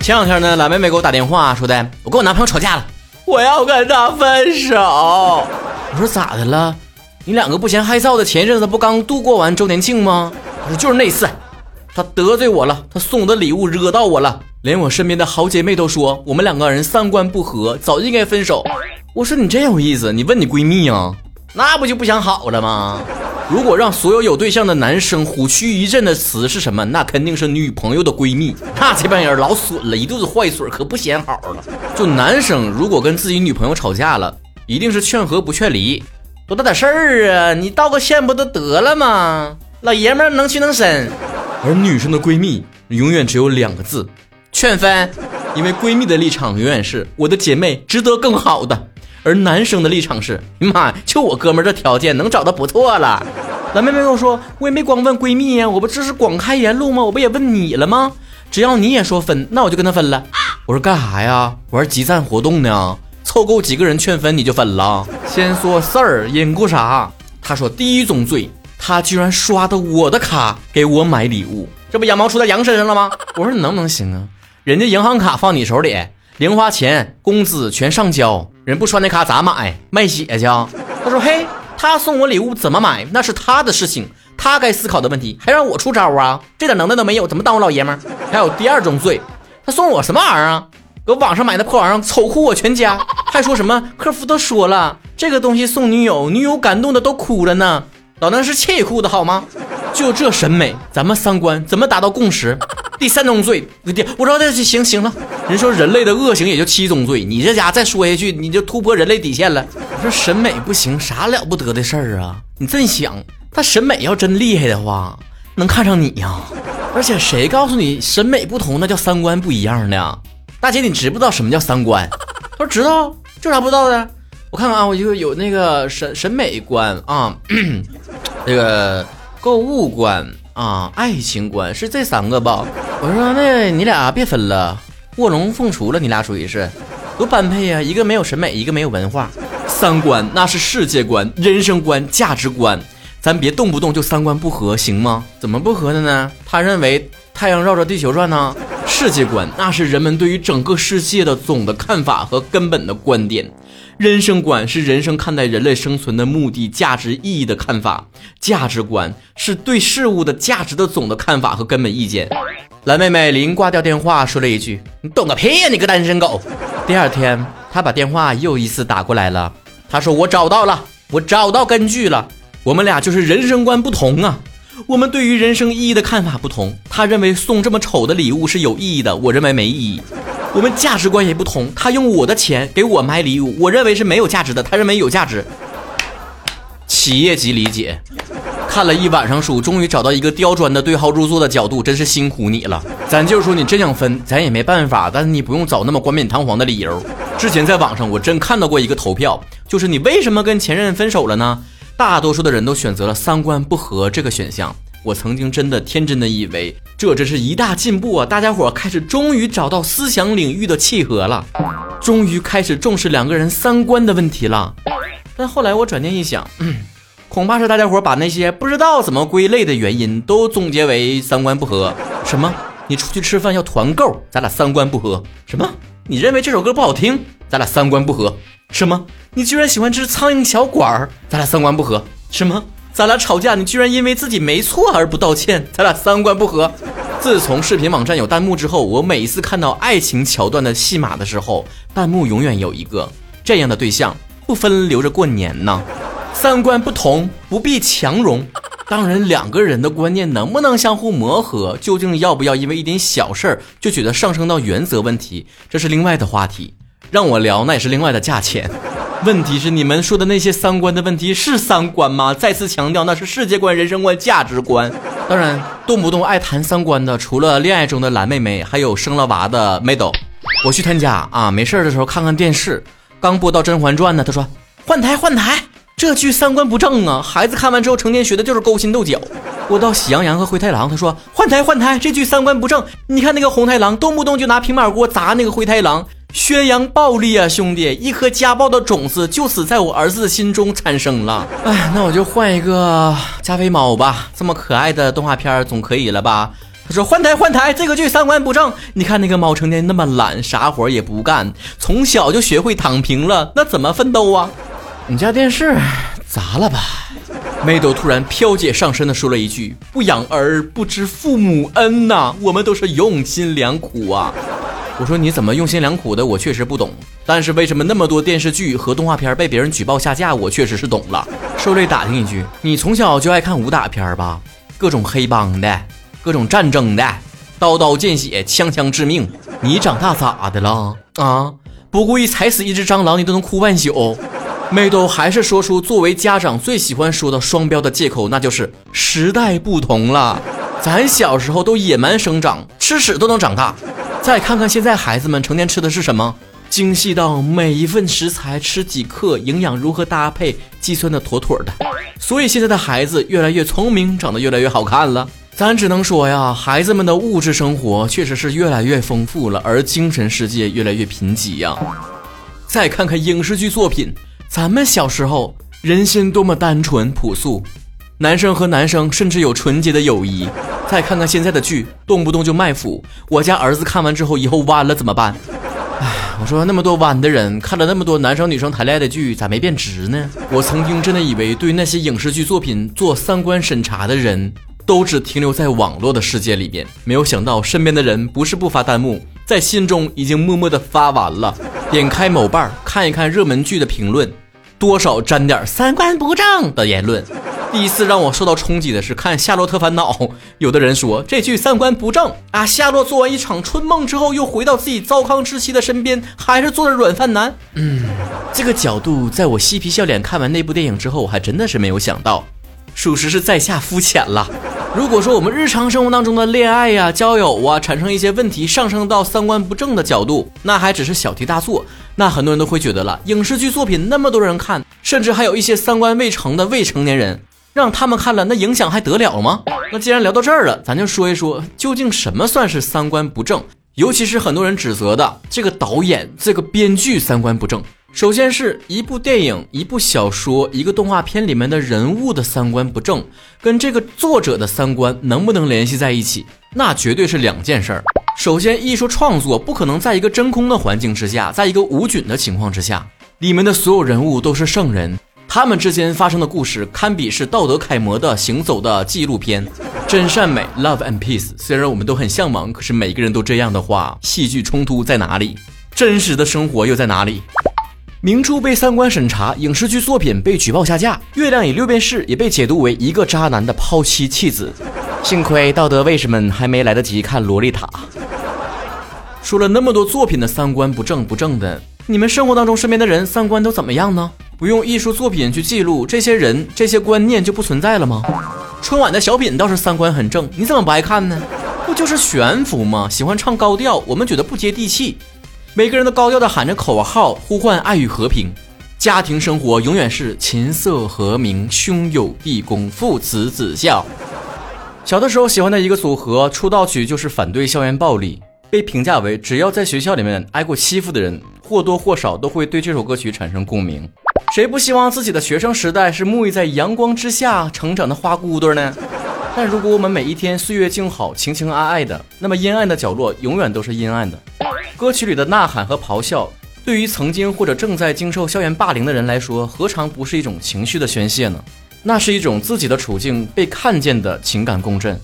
前两天呢，懒妹妹给我打电话说的，我跟我男朋友吵架了，我要跟他分手。我说咋的了？你两个不嫌害臊的，前一阵子不刚度过完周年庆吗？他说就是那次，他得罪我了，他送我的礼物惹到我了，连我身边的好姐妹都说我们两个人三观不合，早就应该分手。我说你真有意思，你问你闺蜜啊？那不就不想好了吗？如果让所有有对象的男生虎躯一震的词是什么？那肯定是女朋友的闺蜜。那这帮人老损了，一肚子坏水，可不显好了。就男生如果跟自己女朋友吵架了，一定是劝和不劝离，多大点事儿啊？你道个歉不就得了吗？老爷们能屈能伸。而女生的闺蜜永远只有两个字：劝分。因为闺蜜的立场永远是我的姐妹值得更好的。而男生的立场是：妈呀，就我哥们这条件能找到不错了。蓝妹妹跟我说，我也没光问闺蜜呀，我不这是广开言路吗？我不也问你了吗？只要你也说分，那我就跟他分了。我说干啥呀？玩集赞活动呢？凑够几个人劝分你就分了？先说事儿，因故啥？他说第一宗罪，他居然刷的我的卡给我买礼物，这不羊毛出在羊身上了吗？我说你能不能行啊？人家银行卡放你手里。零花钱、工资全上交，人不刷那卡咋买？卖血去？他说：“嘿，他送我礼物怎么买？那是他的事情，他该思考的问题，还让我出招啊？这点能耐都没有，怎么当我老爷们？还有第二种罪，他送我什么玩意儿啊？搁网上买的破玩意儿，丑哭我全家，还说什么客服都说了，这个东西送女友，女友感动的都哭了呢。老娘是气哭的好吗？就这审美，咱们三观怎么达到共识？”第三宗罪，不，对我知道这行行了。人说人类的恶行也就七宗罪，你这家再说下去，你就突破人类底线了。我说审美不行，啥了不得的事儿啊？你真想，他审美要真厉害的话，能看上你呀？而且谁告诉你审美不同，那叫三观不一样呢？大姐，你知不知道什么叫三观？他说知道，这啥不知道的？我看看啊，我就有那个审审美观啊，这个购物观。啊，爱情观是这三个吧？我说那你俩别分了，卧龙凤雏了，你俩属于是多般配呀！一个没有审美，一个没有文化。三观那是世界观、人生观、价值观，咱别动不动就三观不合，行吗？怎么不合的呢？他认为太阳绕着地球转呢。世界观那是人们对于整个世界的总的看法和根本的观点。人生观是人生看待人类生存的目的、价值、意义的看法，价值观是对事物的价值的总的看法和根本意见。蓝妹妹临挂掉电话说了一句：“你懂个屁呀，你个单身狗！”第二天，她把电话又一次打过来了。她说：“我找到了，我找到根据了，我们俩就是人生观不同啊。”我们对于人生意义的看法不同，他认为送这么丑的礼物是有意义的，我认为没意义。我们价值观也不同，他用我的钱给我买礼物，我认为是没有价值的，他认为有价值。企业级理解，看了一晚上书，终于找到一个刁钻的对号入座的角度，真是辛苦你了。咱就是说，你真想分，咱也没办法，但是你不用找那么冠冕堂皇的理由。之前在网上我真看到过一个投票，就是你为什么跟前任分手了呢？大多数的人都选择了三观不合这个选项。我曾经真的天真的以为这真是一大进步啊！大家伙开始终于找到思想领域的契合了，终于开始重视两个人三观的问题了。但后来我转念一想，嗯，恐怕是大家伙把那些不知道怎么归类的原因都总结为三观不合。什么？你出去吃饭要团购，咱俩三观不合？什么？你认为这首歌不好听，咱俩三观不合？什么？你居然喜欢吃苍蝇小馆儿，咱俩三观不合。什么？咱俩吵架，你居然因为自己没错而不道歉，咱俩三观不合。自从视频网站有弹幕之后，我每一次看到爱情桥段的戏码的时候，弹幕永远有一个这样的对象，不分留着过年呢。三观不同不必强融，当然两个人的观念能不能相互磨合，究竟要不要因为一点小事儿就觉得上升到原则问题，这是另外的话题。让我聊，那也是另外的价钱。问题是你们说的那些三观的问题是三观吗？再次强调，那是世界观、人生观、价值观。当然，动不动爱谈三观的，除了恋爱中的蓝妹妹，还有生了娃的梅豆。我去他家啊，没事的时候看看电视，刚播到《甄嬛传》呢，他说换台换台，这剧三观不正啊！孩子看完之后成天学的就是勾心斗角。我到《喜羊羊和灰太狼》，他说换台换台，这剧三观不正。你看那个红太狼，动不动就拿平板锅砸那个灰太狼。宣扬暴力啊，兄弟！一颗家暴的种子就此在我儿子的心中产生了。哎，那我就换一个加菲猫吧，这么可爱的动画片总可以了吧？他说换台换台，这个剧三观不正。你看那个猫成天那么懒，啥活也不干，从小就学会躺平了，那怎么奋斗啊？你家电视砸了吧？妹豆突然飘姐上身的说了一句：“不养儿不知父母恩呐，我们都是用心良苦啊。”我说你怎么用心良苦的？我确实不懂。但是为什么那么多电视剧和动画片被别人举报下架？我确实是懂了。受累打听一句，你从小就爱看武打片吧？各种黑帮的，各种战争的，刀刀见血，枪枪致命。你长大咋的了啊？不故意踩死一只蟑螂，你都能哭半宿。妹豆还是说出作为家长最喜欢说的双标的借口，那就是时代不同了。咱小时候都野蛮生长，吃屎都能长大。再看看现在孩子们成天吃的是什么？精细到每一份食材吃几克，营养如何搭配，计算的妥妥的。所以现在的孩子越来越聪明，长得越来越好看了。咱只能说呀，孩子们的物质生活确实是越来越丰富了，而精神世界越来越贫瘠呀。再看看影视剧作品，咱们小时候人心多么单纯朴素，男生和男生甚至有纯洁的友谊。再看看现在的剧，动不动就卖腐。我家儿子看完之后，以后弯了怎么办？唉，我说那么多弯的人，看了那么多男生女生谈恋爱的剧，咋没变直呢？我曾经真的以为，对那些影视剧作品做三观审查的人，都只停留在网络的世界里面。没有想到，身边的人不是不发弹幕，在心中已经默默的发完了。点开某瓣看一看热门剧的评论，多少沾点三观不正的言论。第一次让我受到冲击的是看《夏洛特烦恼》，有的人说这剧三观不正啊。夏洛做完一场春梦之后，又回到自己糟糠之妻的身边，还是做着软饭男。嗯，这个角度，在我嬉皮笑脸看完那部电影之后，我还真的是没有想到，属实是在下肤浅了。如果说我们日常生活当中的恋爱呀、交友啊，产生一些问题，上升到三观不正的角度，那还只是小题大做。那很多人都会觉得了，影视剧作品那么多人看，甚至还有一些三观未成的未成年人。让他们看了，那影响还得了吗？那既然聊到这儿了，咱就说一说，究竟什么算是三观不正？尤其是很多人指责的这个导演、这个编剧三观不正。首先是一部电影、一部小说、一个动画片里面的人物的三观不正，跟这个作者的三观能不能联系在一起？那绝对是两件事儿。首先，艺术创作不可能在一个真空的环境之下，在一个无菌的情况之下，里面的所有人物都是圣人。他们之间发生的故事堪比是道德楷模的行走的纪录片，真善美，love and peace。虽然我们都很向往，可是每个人都这样的话，戏剧冲突在哪里？真实的生活又在哪里？名著被三观审查，影视剧作品被举报下架，《月亮与六便士》也被解读为一个渣男的抛妻弃子。幸亏道德卫士们还没来得及看《洛丽塔》。说了那么多作品的三观不正不正的，你们生活当中身边的人三观都怎么样呢？不用艺术作品去记录这些人，这些观念就不存在了吗？春晚的小品倒是三观很正，你怎么不爱看呢？不就是悬浮吗？喜欢唱高调，我们觉得不接地气。每个人都高调的喊着口号，呼唤爱与和平，家庭生活永远是琴瑟和鸣，兄友弟恭，父慈子孝。小的时候喜欢的一个组合出道曲就是反对校园暴力，被评价为只要在学校里面挨过欺负的人，或多或少都会对这首歌曲产生共鸣。谁不希望自己的学生时代是沐浴在阳光之下成长的花骨朵呢？但如果我们每一天岁月静好、情情爱爱的，那么阴暗的角落永远都是阴暗的。歌曲里的呐喊和咆哮，对于曾经或者正在经受校园霸凌的人来说，何尝不是一种情绪的宣泄呢？那是一种自己的处境被看见的情感共振。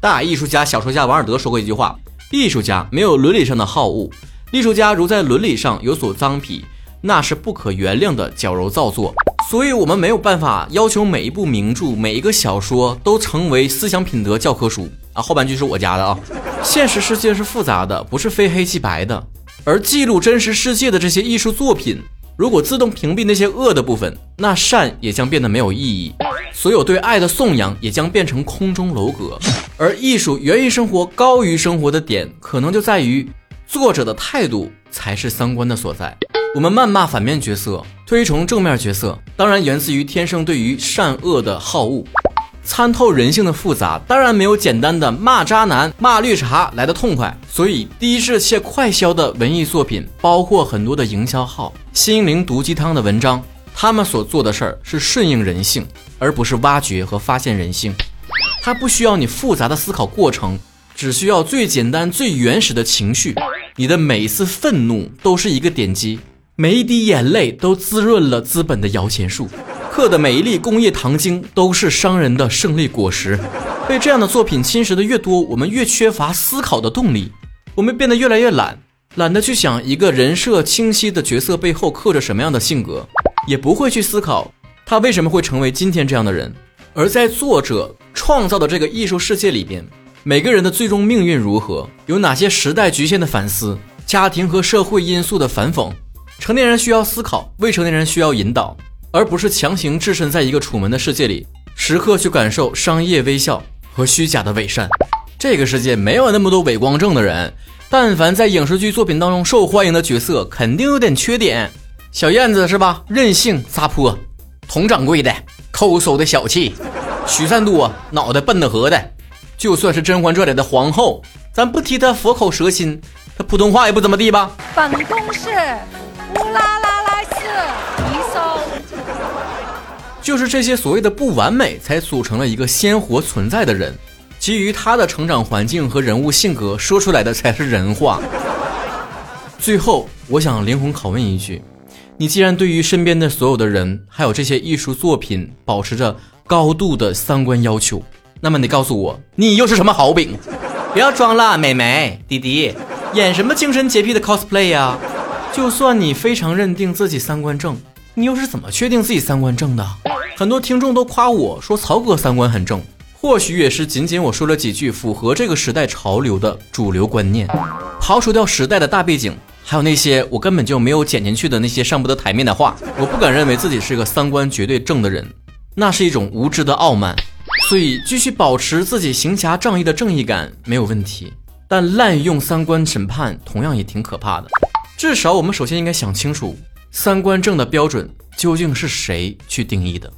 大艺术家、小说家王尔德说过一句话：“艺术家没有伦理上的好恶，艺术家如在伦理上有所脏癖。”那是不可原谅的矫揉造作，所以我们没有办法要求每一部名著、每一个小说都成为思想品德教科书啊。后半句是我加的啊。现实世界是复杂的，不是非黑即白的。而记录真实世界的这些艺术作品，如果自动屏蔽那些恶的部分，那善也将变得没有意义。所有对爱的颂扬也将变成空中楼阁。而艺术源于生活、高于生活的点，可能就在于作者的态度才是三观的所在。我们谩骂反面角色，推崇正面角色，当然源自于天生对于善恶的好恶，参透人性的复杂，当然没有简单的骂渣男、骂绿茶来的痛快。所以，低质且快销的文艺作品，包括很多的营销号、心灵毒鸡汤的文章，他们所做的事儿是顺应人性，而不是挖掘和发现人性。它不需要你复杂的思考过程，只需要最简单、最原始的情绪，你的每一次愤怒都是一个点击，每一滴眼泪都滋润了资本的摇钱树，刻的每一粒工业糖精都是商人的胜利果实。被这样的作品侵蚀的越多，我们越缺乏思考的动力，我们变得越来越懒，懒得去想一个人设清晰的角色背后刻着什么样的性格，也不会去思考他为什么会成为今天这样的人。而在作者创造的这个艺术世界里边，每个人的最终命运如何，有哪些时代局限的反思，家庭和社会因素的反讽，成年人需要思考，未成年人需要引导，而不是强行置身在一个楚门的世界里，时刻去感受商业微笑和虚假的伪善。这个世界没有那么多伪光正的人，但凡在影视剧作品当中受欢迎的角色，肯定有点缺点。小燕子是吧？任性撒泼，佟掌柜的。抠搜的小气，许三多脑袋笨的合的，就算是《甄嬛传》里的皇后，咱不提她佛口蛇心，她普通话也不怎么地吧？本宫是乌拉拉拉斯一搜，就是这些所谓的不完美，才组成了一个鲜活存在的人。基于他的成长环境和人物性格说出来的才是人话。最后，我想灵魂拷问一句。你既然对于身边的所有的人，还有这些艺术作品保持着高度的三观要求，那么你告诉我，你又是什么好饼？不要装了，美眉弟弟，演什么精神洁癖的 cosplay 呀？就算你非常认定自己三观正，你又是怎么确定自己三观正的？很多听众都夸我说曹哥三观很正，或许也是仅仅我说了几句符合这个时代潮流的主流观念，刨除掉时代的大背景。还有那些我根本就没有剪进去的那些上不得台面的话，我不敢认为自己是个三观绝对正的人，那是一种无知的傲慢。所以继续保持自己行侠仗义的正义感没有问题，但滥用三观审判同样也挺可怕的。至少我们首先应该想清楚，三观正的标准究竟是谁去定义的。